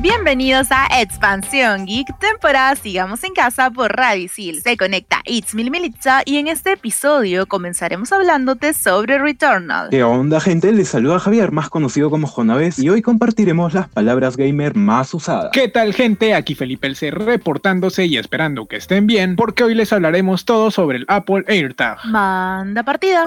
Bienvenidos a Expansión Geek, temporada Sigamos en Casa por Radisil. Se conecta It's Mil Militza y en este episodio comenzaremos hablándote sobre Returnal. ¿Qué onda gente? Les saluda Javier, más conocido como Jonaves, y hoy compartiremos las palabras gamer más usadas. ¿Qué tal gente? Aquí Felipe El C reportándose y esperando que estén bien, porque hoy les hablaremos todo sobre el Apple AirTag. Manda partida.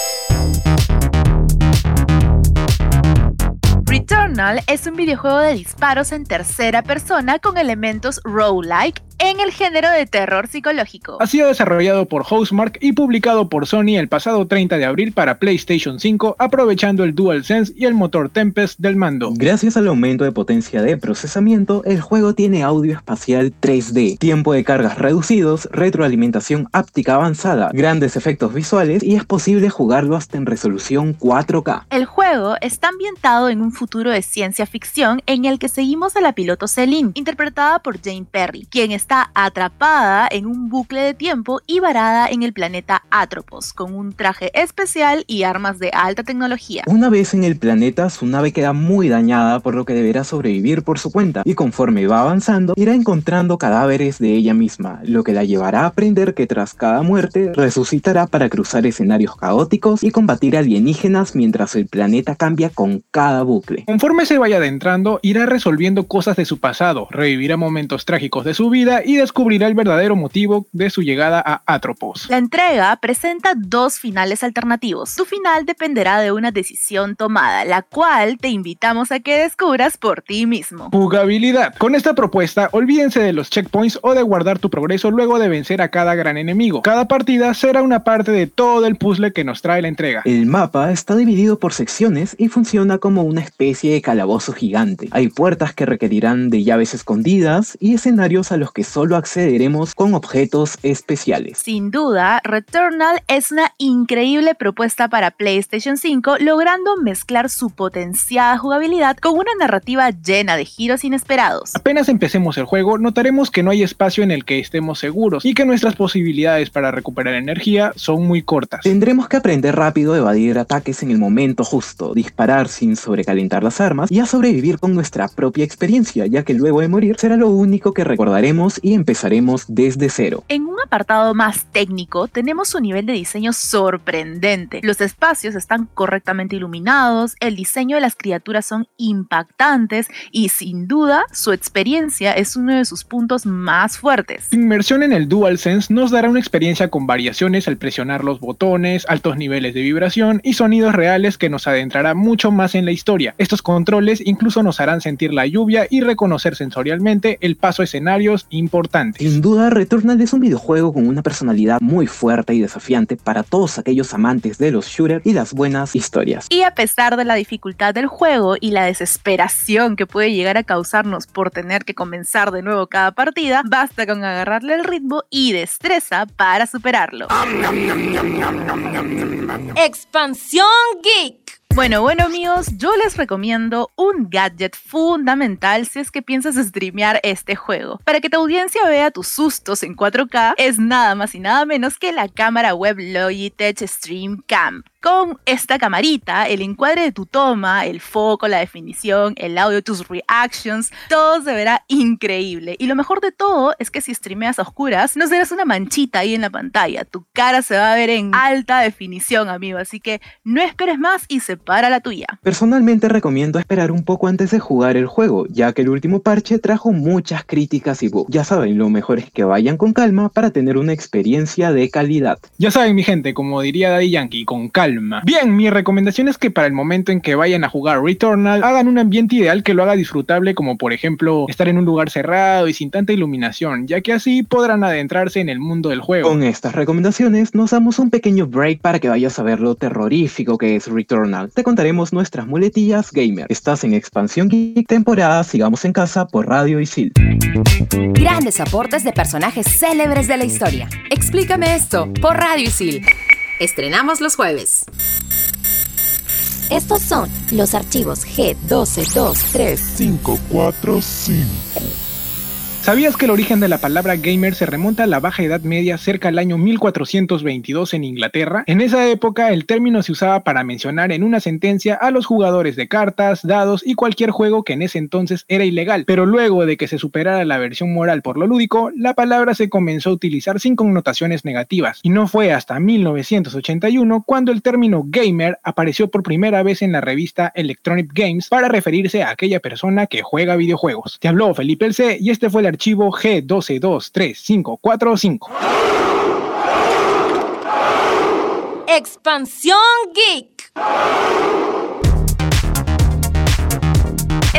Returnal es un videojuego de disparos en tercera persona con elementos roguelike en el género de terror psicológico. Ha sido desarrollado por Housemark y publicado por Sony el pasado 30 de abril para PlayStation 5, aprovechando el DualSense y el motor Tempest del mando. Gracias al aumento de potencia de procesamiento, el juego tiene audio espacial 3D, tiempo de cargas reducidos, retroalimentación áptica avanzada, grandes efectos visuales y es posible jugarlo hasta en resolución 4K. El juego está ambientado en un futuro de ciencia ficción en el que seguimos a la piloto Celine, interpretada por Jane Perry, quien está atrapada en un bucle de tiempo y varada en el planeta Atropos, con un traje especial y armas de alta tecnología. Una vez en el planeta, su nave queda muy dañada por lo que deberá sobrevivir por su cuenta, y conforme va avanzando, irá encontrando cadáveres de ella misma, lo que la llevará a aprender que tras cada muerte resucitará para cruzar escenarios caóticos y combatir alienígenas mientras el planeta cambia con cada bucle. Conforme se vaya adentrando, irá resolviendo cosas de su pasado, revivirá momentos trágicos de su vida y descubrirá el verdadero motivo de su llegada a Atropos. La entrega presenta dos finales alternativos. Tu final dependerá de una decisión tomada, la cual te invitamos a que descubras por ti mismo. Jugabilidad. Con esta propuesta, olvídense de los checkpoints o de guardar tu progreso luego de vencer a cada gran enemigo. Cada partida será una parte de todo el puzzle que nos trae la entrega. El mapa está dividido por secciones y funciona como una especie de calabozo gigante. Hay puertas que requerirán de llaves escondidas y escenarios a los que solo accederemos con objetos especiales. Sin duda, Returnal es una increíble propuesta para PlayStation 5, logrando mezclar su potenciada jugabilidad con una narrativa llena de giros inesperados. Apenas empecemos el juego, notaremos que no hay espacio en el que estemos seguros y que nuestras posibilidades para recuperar energía son muy cortas. Tendremos que aprender rápido a evadir ataques en el momento justo, disparar sin sobrecalentar las armas y a sobrevivir con nuestra propia experiencia, ya que luego de morir será lo único que recordaremos y empezaremos desde cero. En un apartado más técnico, tenemos un nivel de diseño sorprendente. Los espacios están correctamente iluminados, el diseño de las criaturas son impactantes y sin duda su experiencia es uno de sus puntos más fuertes. Inmersión en el DualSense nos dará una experiencia con variaciones al presionar los botones, altos niveles de vibración y sonidos reales que nos adentrará mucho más en la historia. Estos controles incluso nos harán sentir la lluvia y reconocer sensorialmente el paso a escenarios importantes. Sin duda, Returnal es un videojuego con una personalidad muy fuerte y desafiante para todos aquellos amantes de los shooters y las buenas historias. Y a pesar de la dificultad del juego y la desesperación que puede llegar a causarnos por tener que comenzar de nuevo cada partida, basta con agarrarle el ritmo y destreza para superarlo. Expansión Geek. Bueno, bueno amigos, yo les recomiendo un gadget fundamental si es que piensas streamear este juego. Para que tu audiencia vea tus sustos en 4K, es nada más y nada menos que la cámara web Logitech Stream Cam. Con esta camarita, el encuadre de tu toma, el foco, la definición, el audio tus reactions, todo se verá increíble. Y lo mejor de todo es que si streameas a oscuras, no serás una manchita ahí en la pantalla. Tu cara se va a ver en alta definición, amigo. Así que no esperes más y se para la tuya. Personalmente recomiendo esperar un poco antes de jugar el juego, ya que el último parche trajo muchas críticas y bugs. Ya saben, lo mejor es que vayan con calma para tener una experiencia de calidad. Ya saben, mi gente, como diría Daddy Yankee, con calma. Bien, mi recomendación es que para el momento en que vayan a jugar Returnal, hagan un ambiente ideal que lo haga disfrutable, como por ejemplo estar en un lugar cerrado y sin tanta iluminación, ya que así podrán adentrarse en el mundo del juego. Con estas recomendaciones nos damos un pequeño break para que vayas a ver lo terrorífico que es Returnal. Te contaremos nuestras muletillas gamer. Estás en Expansión Geek, temporada Sigamos en Casa por Radio Isil. Grandes aportes de personajes célebres de la historia. Explícame esto por Radio Isil. Estrenamos los jueves. Estos son los archivos G12235. 545. ¿Sabías que el origen de la palabra gamer se remonta a la Baja Edad Media cerca al año 1422 en Inglaterra? En esa época el término se usaba para mencionar en una sentencia a los jugadores de cartas, dados y cualquier juego que en ese entonces era ilegal, pero luego de que se superara la versión moral por lo lúdico, la palabra se comenzó a utilizar sin connotaciones negativas, y no fue hasta 1981 cuando el término gamer apareció por primera vez en la revista Electronic Games para referirse a aquella persona que juega videojuegos. Te habló Felipe El C y este fue el archivo G122345. Expansión Geek.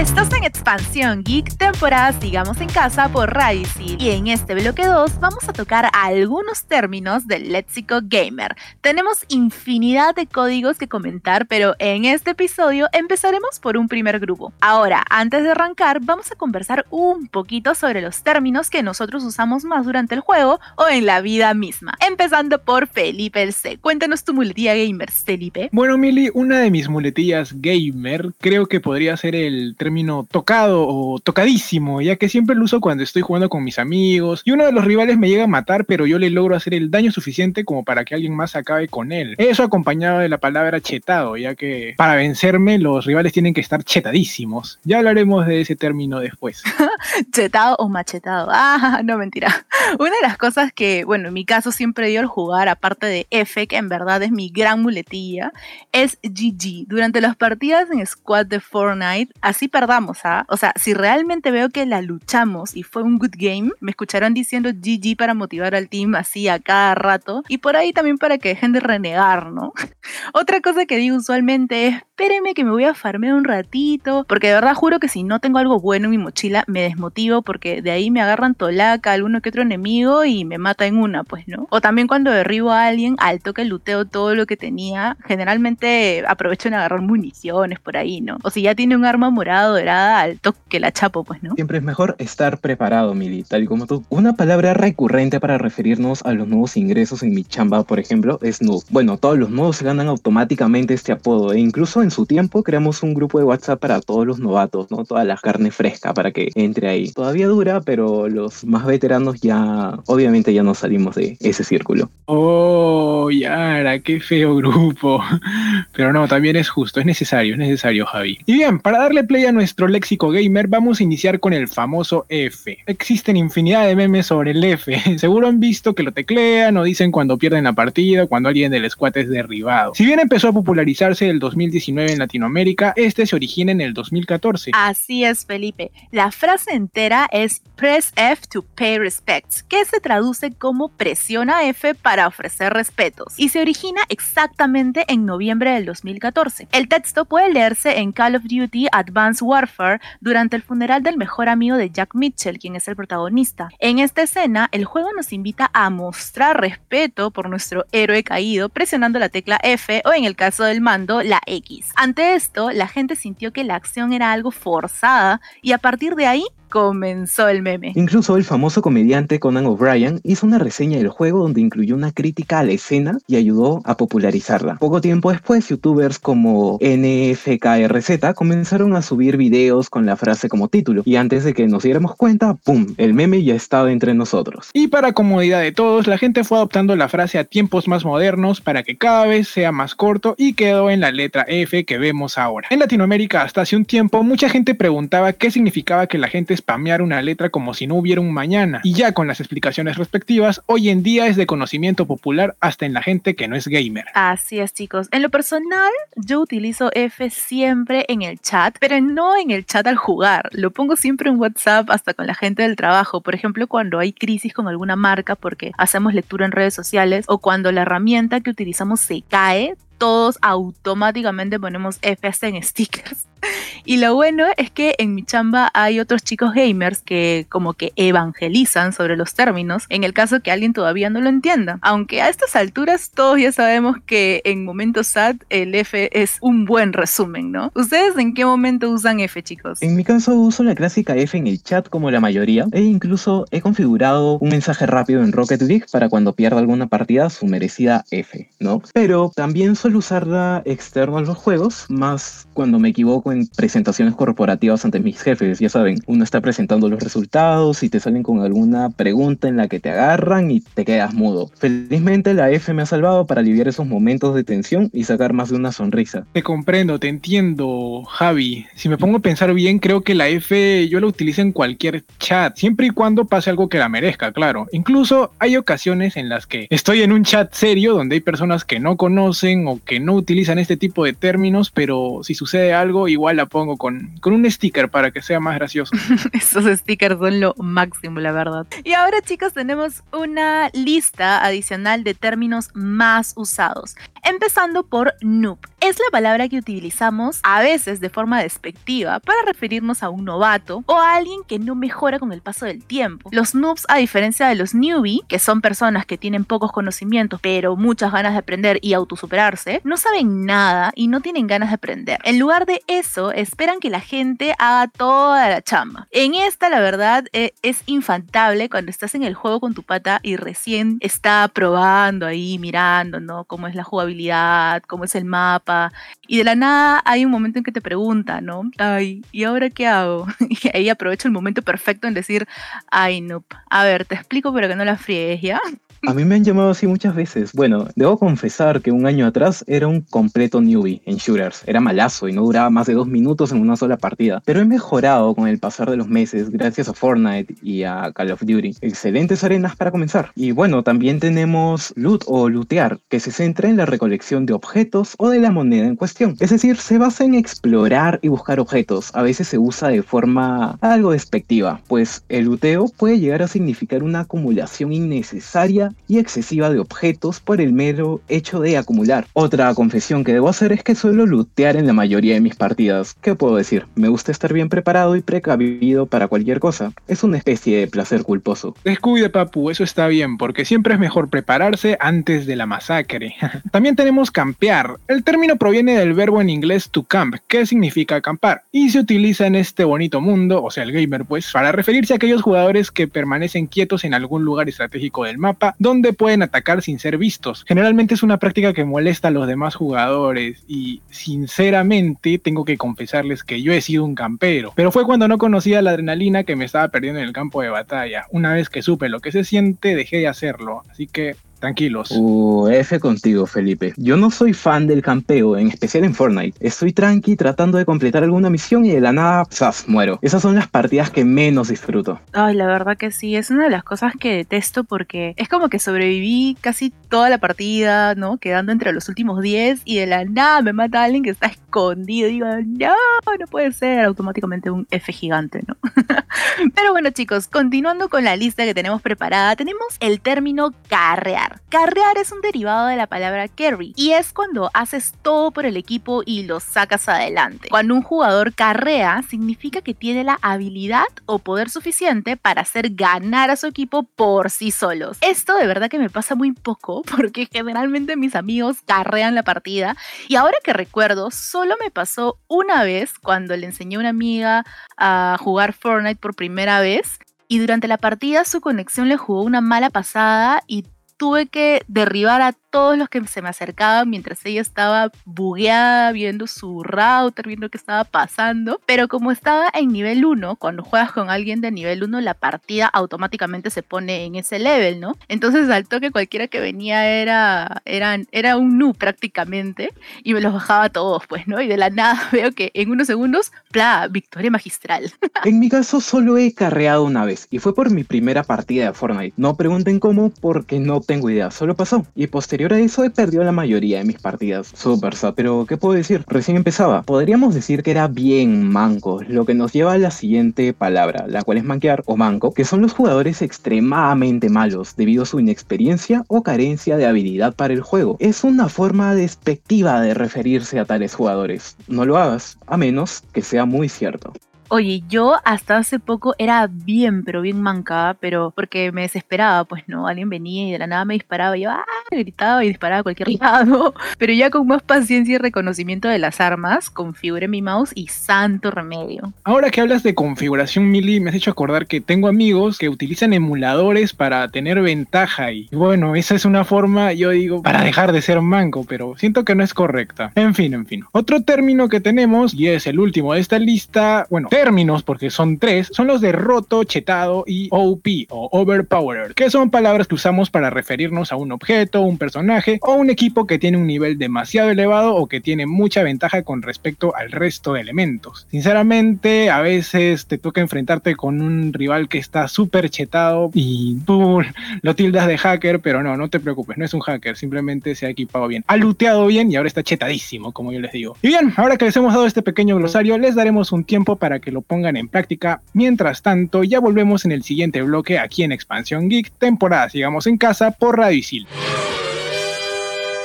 Estás en Expansión Geek, temporada Sigamos en Casa por Radicil. Y en este bloque 2 vamos a tocar algunos términos del léxico gamer. Tenemos infinidad de códigos que comentar, pero en este episodio empezaremos por un primer grupo. Ahora, antes de arrancar, vamos a conversar un poquito sobre los términos que nosotros usamos más durante el juego o en la vida misma. Empezando por Felipe el C. Cuéntanos tu muletilla gamer, Felipe. Bueno, Mili, una de mis muletillas gamer creo que podría ser el término tocado o tocadísimo, ya que siempre lo uso cuando estoy jugando con mis amigos y uno de los rivales me llega a matar, pero yo le logro hacer el daño suficiente como para que alguien más acabe con él. Eso acompañado de la palabra chetado, ya que para vencerme los rivales tienen que estar chetadísimos. Ya hablaremos de ese término después. Chetado o machetado. Ah, no mentira. Una de las cosas que, bueno, en mi caso siempre dio al jugar, aparte de F, que en verdad es mi gran muletilla, es GG. Durante las partidas en Squad de Fortnite, así perdamos, ¿ah? O sea, si realmente veo que la luchamos y fue un good game, me escucharán diciendo GG para motivar al team así a cada rato y por ahí también para que dejen de renegar, ¿no? Otra cosa que digo usualmente es, espéreme que me voy a farmear un ratito, porque de verdad juro que si no tengo algo bueno en mi mochila, me desmotivo porque de ahí me agarran tolaca, alguno que otro enemigo y me mata en una, pues, ¿no? O también cuando derribo a alguien, al toque luteo todo lo que tenía, generalmente aprovecho en agarrar municiones por ahí, ¿no? O si ya tiene un arma morada, dorada, al toque la chapo, pues, ¿no? Siempre es mejor estar preparado, Mili, tal y como tú. Una palabra recurrente para referirnos a los nuevos ingresos en mi chamba, por ejemplo, es noob. Bueno, todos los nuevos se ganan automáticamente este apodo e incluso en su tiempo creamos un grupo de WhatsApp para todos los novatos, ¿no? Toda la carne fresca para que entre ahí. Todavía dura, pero los más veteranos ya, obviamente ya no salimos de ese círculo. Oh, Yara, qué feo grupo. Pero no, también es justo, es necesario, es necesario, Javi. Y bien, para darle play a nuestro léxico gamer, vamos a iniciar con el famoso F. Existen infinidad de memes sobre el F. Seguro han visto que lo teclean o dicen cuando pierden la partida cuando alguien del squad es derribado. Si bien empezó a popularizarse el 2019 en Latinoamérica, este se origina en el 2014. Así es, Felipe. La frase entera es Press F to pay respects, que se traduce como presiona F para ofrecer respetos, y se origina exactamente en noviembre del 2014. El texto puede leerse en Call of Duty Advanced Warfare durante el funeral del mejor amigo de Jack Mitchell, quien es el protagonista. En esta escena, el juego nos invita a mostrar respeto por nuestro héroe caído presionando la tecla F o en el caso del mando, la X. Ante esto, la gente sintió que la acción era algo forzada y a partir de ahí comenzó el meme. Incluso el famoso comediante Conan O'Brien hizo una reseña del juego donde incluyó una crítica a la escena y ayudó a popularizarla. Poco tiempo después, youtubers como NFKRZ comenzaron a subir videos con la frase como título y antes de que nos diéramos cuenta, ¡pum! El meme ya estaba entre nosotros. Y para comodidad de todos, la gente fue adoptando la frase a tiempos más modernos para que cada vez sea más corto y quedó en la letra F que vemos ahora. En Latinoamérica hasta hace un tiempo mucha gente preguntaba qué significaba que la gente spamear una letra como si no hubiera un mañana. Y ya con las explicaciones respectivas, hoy en día es de conocimiento popular hasta en la gente que no es gamer. Así es, chicos. En lo personal, yo utilizo F siempre en el chat, pero no en el chat al jugar. Lo pongo siempre en WhatsApp hasta con la gente del trabajo. Por ejemplo, cuando hay crisis con alguna marca porque hacemos lectura en redes sociales o cuando la herramienta que utilizamos se cae, todos automáticamente ponemos F hasta en stickers. Y lo bueno es que en mi chamba hay otros chicos gamers que como que evangelizan sobre los términos en el caso que alguien todavía no lo entienda. Aunque a estas alturas todos ya sabemos que en momentos SAT el F es un buen resumen, ¿no? ¿Ustedes en qué momento usan F, chicos? En mi caso uso la clásica F en el chat como la mayoría e incluso he configurado un mensaje rápido en Rocket League para cuando pierda alguna partida su merecida F, ¿no? Pero también usarla externo a los juegos, más cuando me equivoco en presentaciones corporativas ante mis jefes, ya saben, uno está presentando los resultados y te salen con alguna pregunta en la que te agarran y te quedas mudo. Felizmente la F me ha salvado para aliviar esos momentos de tensión y sacar más de una sonrisa. Te comprendo, te entiendo, Javi. Si me pongo a pensar bien, creo que la F yo la utilizo en cualquier chat, siempre y cuando pase algo que la merezca, claro. Incluso hay ocasiones en las que estoy en un chat serio donde hay personas que no conocen o que no utilizan este tipo de términos, pero si sucede algo, igual la pongo con, con un sticker para que sea más gracioso. Esos stickers son lo máximo, la verdad. Y ahora, chicos, tenemos una lista adicional de términos más usados. Empezando por noob. Es la palabra que utilizamos a veces de forma despectiva para referirnos a un novato o a alguien que no mejora con el paso del tiempo. Los noobs, a diferencia de los newbie, que son personas que tienen pocos conocimientos pero muchas ganas de aprender y autosuperarse, no saben nada y no tienen ganas de aprender. En lugar de eso, esperan que la gente haga toda la chamba. En esta, la verdad, eh, es infantable cuando estás en el juego con tu pata y recién está probando ahí, mirando, ¿no? Cómo es la jugabilidad, cómo es el mapa. Y de la nada hay un momento en que te pregunta, ¿no? Ay, ¿y ahora qué hago? Y ahí aprovecho el momento perfecto en decir, ay, no. A ver, te explico, pero que no la friegues, ¿ya? A mí me han llamado así muchas veces. Bueno, debo confesar que un año atrás era un completo newbie en shooters. Era malazo y no duraba más de dos minutos en una sola partida. Pero he mejorado con el pasar de los meses gracias a Fortnite y a Call of Duty. Excelentes arenas para comenzar. Y bueno, también tenemos loot o lootear, que se centra en la recolección de objetos o de la moneda en cuestión. Es decir, se basa en explorar y buscar objetos. A veces se usa de forma algo despectiva, pues el looteo puede llegar a significar una acumulación innecesaria y excesiva de objetos por el mero hecho de acumular. Otra confesión que debo hacer es que suelo lootear en la mayoría de mis partidas. ¿Qué puedo decir? Me gusta estar bien preparado y precavido para cualquier cosa. Es una especie de placer culposo. Descuide, papu, eso está bien, porque siempre es mejor prepararse antes de la masacre. También tenemos campear. El término proviene del verbo en inglés to camp, que significa acampar, y se utiliza en este bonito mundo, o sea, el gamer, pues, para referirse a aquellos jugadores que permanecen quietos en algún lugar estratégico del mapa, donde pueden atacar sin ser vistos. Generalmente es una práctica que molesta a los demás jugadores y sinceramente tengo que confesarles que yo he sido un campero, pero fue cuando no conocía la adrenalina que me estaba perdiendo en el campo de batalla. Una vez que supe lo que se siente, dejé de hacerlo, así que tranquilos. Uh, F contigo, Felipe. Yo no soy fan del campeo, en especial en Fortnite. Estoy tranqui tratando de completar alguna misión y de la nada, ¡zas! muero. Esas son las partidas que menos disfruto. Ay, la verdad que sí, es una de las cosas que detesto porque es como que sobreviví casi toda la partida, ¿no? Quedando entre los últimos 10 y de la nada me mata alguien que está escondido. Digo, no, no puede ser automáticamente un F gigante, ¿no? Pero bueno, chicos, continuando con la lista que tenemos preparada, tenemos el término carrear. Carrear es un derivado de la palabra carry y es cuando haces todo por el equipo y lo sacas adelante. Cuando un jugador carrea, significa que tiene la habilidad o poder suficiente para hacer ganar a su equipo por sí solos. Esto de verdad que me pasa muy poco porque generalmente mis amigos carrean la partida y ahora que recuerdo, solo me pasó una vez cuando le enseñé a una amiga a jugar Fortnite por primera vez y durante la partida su conexión le jugó una mala pasada y tuve que derribar a todos los que se me acercaban mientras ella estaba bugueada, viendo su router, viendo qué estaba pasando. Pero como estaba en nivel 1, cuando juegas con alguien de nivel 1, la partida automáticamente se pone en ese level, ¿no? Entonces al toque cualquiera que venía era, era, era un noob prácticamente y me los bajaba a todos, pues, ¿no? Y de la nada veo que en unos segundos, ¡pla! Victoria magistral. En mi caso solo he carreado una vez y fue por mi primera partida de Fortnite. No pregunten cómo porque no tengo idea, solo pasó. Y posterior a eso he perdido la mayoría de mis partidas. Super sad, pero ¿qué puedo decir? Recién empezaba. Podríamos decir que era bien manco, lo que nos lleva a la siguiente palabra, la cual es manquear o manco, que son los jugadores extremadamente malos debido a su inexperiencia o carencia de habilidad para el juego. Es una forma despectiva de referirse a tales jugadores. No lo hagas, a menos que sea muy cierto. Oye, yo hasta hace poco era bien, pero bien mancada, pero porque me desesperaba, pues no, alguien venía y de la nada me disparaba, y yo ¡ah! Gritaba y disparaba a cualquier lado. Pero ya con más paciencia y reconocimiento de las armas, configuré mi mouse y santo remedio. Ahora que hablas de configuración Mili, me has hecho acordar que tengo amigos que utilizan emuladores para tener ventaja y bueno, esa es una forma, yo digo, para dejar de ser manco, pero siento que no es correcta. En fin, en fin. Otro término que tenemos, y es el último de esta lista, bueno, términos, porque son tres, son los de roto, chetado y OP o overpowered, que son palabras que usamos para referirnos a un objeto, un personaje o un equipo que tiene un nivel demasiado elevado o que tiene mucha ventaja con respecto al resto de elementos. Sinceramente, a veces te toca enfrentarte con un rival que está súper chetado y tú lo tildas de hacker, pero no, no te preocupes, no es un hacker, simplemente se ha equipado bien, ha looteado bien y ahora está chetadísimo, como yo les digo. Y bien, ahora que les hemos dado este pequeño glosario, les daremos un tiempo para que lo pongan en práctica. Mientras tanto, ya volvemos en el siguiente bloque aquí en Expansión Geek, temporada Sigamos en Casa por Radio Isil.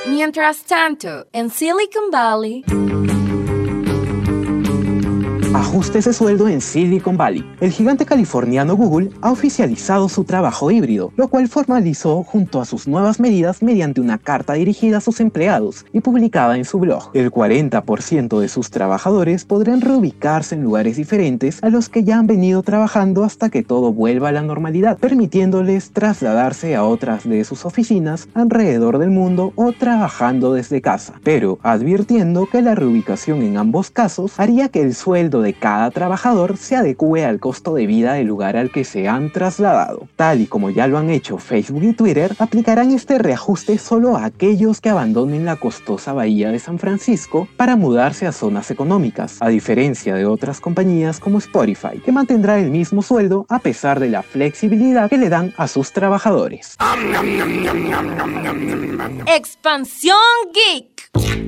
Mientras tanto, en Silicon Valley... Ajuste ese sueldo en Silicon Valley. El gigante californiano Google ha oficializado su trabajo híbrido, lo cual formalizó junto a sus nuevas medidas mediante una carta dirigida a sus empleados y publicada en su blog. El 40% de sus trabajadores podrán reubicarse en lugares diferentes a los que ya han venido trabajando hasta que todo vuelva a la normalidad, permitiéndoles trasladarse a otras de sus oficinas alrededor del mundo o trabajando desde casa, pero advirtiendo que la reubicación en ambos casos haría que el sueldo de cada trabajador se adecue al costo de vida del lugar al que se han trasladado. Tal y como ya lo han hecho Facebook y Twitter, aplicarán este reajuste solo a aquellos que abandonen la costosa bahía de San Francisco para mudarse a zonas económicas, a diferencia de otras compañías como Spotify, que mantendrá el mismo sueldo a pesar de la flexibilidad que le dan a sus trabajadores. Expansión Geek.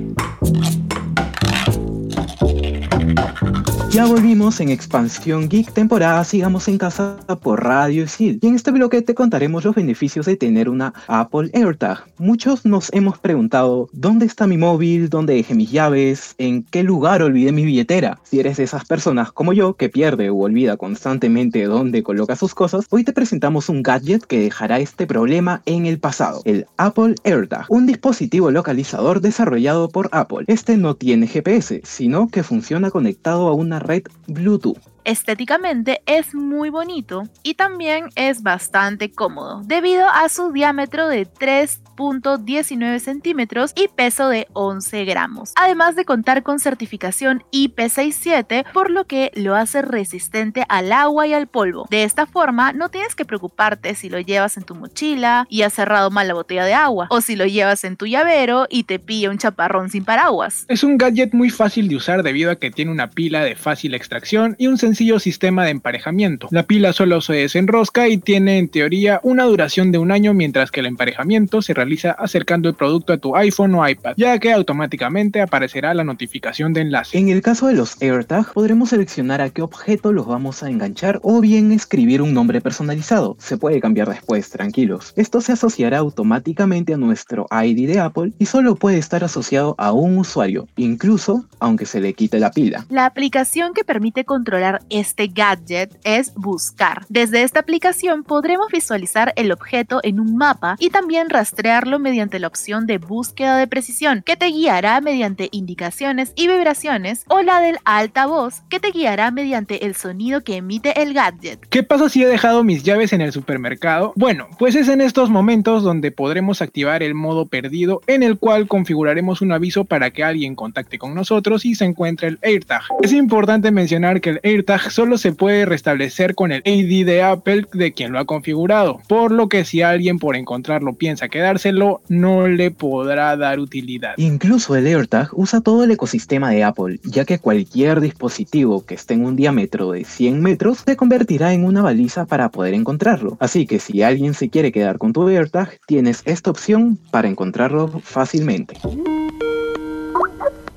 Ya volvimos en Expansión Geek temporada Sigamos en Casa por Radio Sil. Y en este bloque te contaremos los beneficios de tener una Apple AirTag. Muchos nos hemos preguntado, ¿dónde está mi móvil? ¿Dónde dejé mis llaves? ¿En qué lugar olvidé mi billetera? Si eres de esas personas como yo que pierde o olvida constantemente dónde coloca sus cosas, hoy te presentamos un gadget que dejará este problema en el pasado, el Apple AirTag, un dispositivo localizador desarrollado por Apple. Este no tiene GPS, sino que funciona conectado a una Bluetooth. Estéticamente es muy bonito y también es bastante cómodo debido a su diámetro de 3.19 centímetros y peso de 11 gramos, además de contar con certificación IP67 por lo que lo hace resistente al agua y al polvo. De esta forma no tienes que preocuparte si lo llevas en tu mochila y has cerrado mal la botella de agua o si lo llevas en tu llavero y te pilla un chaparrón sin paraguas. Es un gadget muy fácil de usar debido a que tiene una pila de fácil extracción y un sencillo sistema de emparejamiento. La pila solo se desenrosca y tiene en teoría una duración de un año mientras que el emparejamiento se realiza acercando el producto a tu iPhone o iPad, ya que automáticamente aparecerá la notificación de enlace. En el caso de los AirTag, podremos seleccionar a qué objeto los vamos a enganchar o bien escribir un nombre personalizado. Se puede cambiar después, tranquilos. Esto se asociará automáticamente a nuestro ID de Apple y solo puede estar asociado a un usuario, incluso aunque se le quite la pila. La aplicación que permite controlar este gadget es Buscar. Desde esta aplicación podremos visualizar el objeto en un mapa y también rastrearlo mediante la opción de búsqueda de precisión, que te guiará mediante indicaciones y vibraciones, o la del altavoz, que te guiará mediante el sonido que emite el gadget. ¿Qué pasa si he dejado mis llaves en el supermercado? Bueno, pues es en estos momentos donde podremos activar el modo perdido en el cual configuraremos un aviso para que alguien contacte con nosotros y se encuentre el AirTag. Es importante mencionar que el AirTag solo se puede restablecer con el ID de Apple de quien lo ha configurado, por lo que si alguien por encontrarlo piensa quedárselo, no le podrá dar utilidad. Incluso el AirTag usa todo el ecosistema de Apple, ya que cualquier dispositivo que esté en un diámetro de 100 metros se convertirá en una baliza para poder encontrarlo. Así que si alguien se quiere quedar con tu AirTag, tienes esta opción para encontrarlo fácilmente.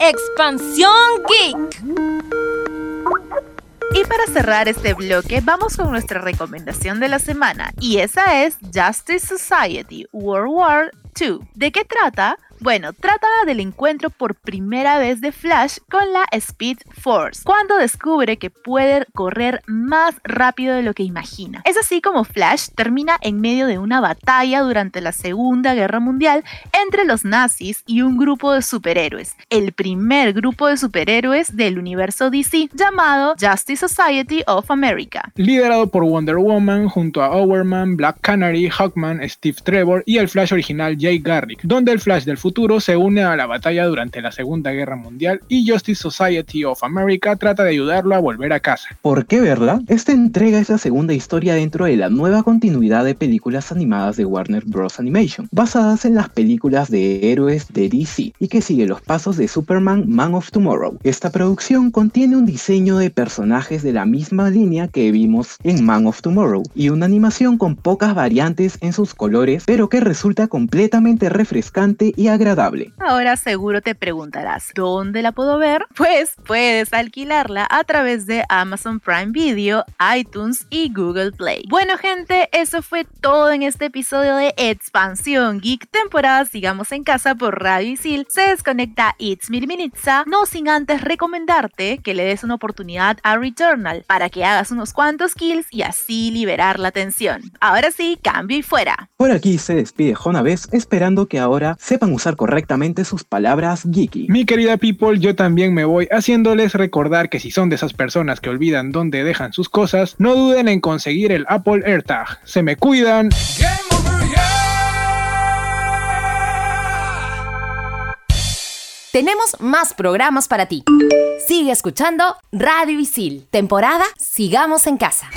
Expansión Geek. Y para cerrar este bloque, vamos con nuestra recomendación de la semana, y esa es Justice Society World War II. ¿De qué trata? Bueno, trata del encuentro por primera vez de Flash con la Speed Force, cuando descubre que puede correr más rápido de lo que imagina. Es así como Flash termina en medio de una batalla durante la Segunda Guerra Mundial entre los nazis y un grupo de superhéroes, el primer grupo de superhéroes del universo DC, llamado Justice Society of America. Liderado por Wonder Woman junto a Overman, Black Canary, Hawkman, Steve Trevor y el Flash original Jay Garrick, donde el Flash del futuro se une a la batalla durante la Segunda Guerra Mundial y Justice Society of America trata de ayudarlo a volver a casa. ¿Por qué verla? Esta entrega es la segunda historia dentro de la nueva continuidad de películas animadas de Warner Bros. Animation, basadas en las películas de héroes de DC y que sigue los pasos de Superman Man of Tomorrow. Esta producción contiene un diseño de personajes de la misma línea que vimos en Man of Tomorrow y una animación con pocas variantes en sus colores, pero que resulta completamente refrescante y agradable. Ahora seguro te preguntarás, ¿dónde la puedo ver? Pues puedes alquilarla a través de Amazon Prime Video, iTunes y Google Play. Bueno gente, eso fue todo en este episodio de Expansión Geek temporada Sigamos en Casa por Radio Isil. Se desconecta It's Mirminitza, no sin antes recomendarte que le des una oportunidad a Returnal para que hagas unos cuantos kills y así liberar la tensión. Ahora sí, cambio y fuera. Por aquí se despide Jonaves esperando que ahora sepan usar correctamente sus palabras geeky. Mi querida people, yo también me voy haciéndoles recordar que si son de esas personas que olvidan dónde dejan sus cosas, no duden en conseguir el Apple AirTag. Se me cuidan. Tenemos más programas para ti. Sigue escuchando Radio Isil, temporada Sigamos en Casa.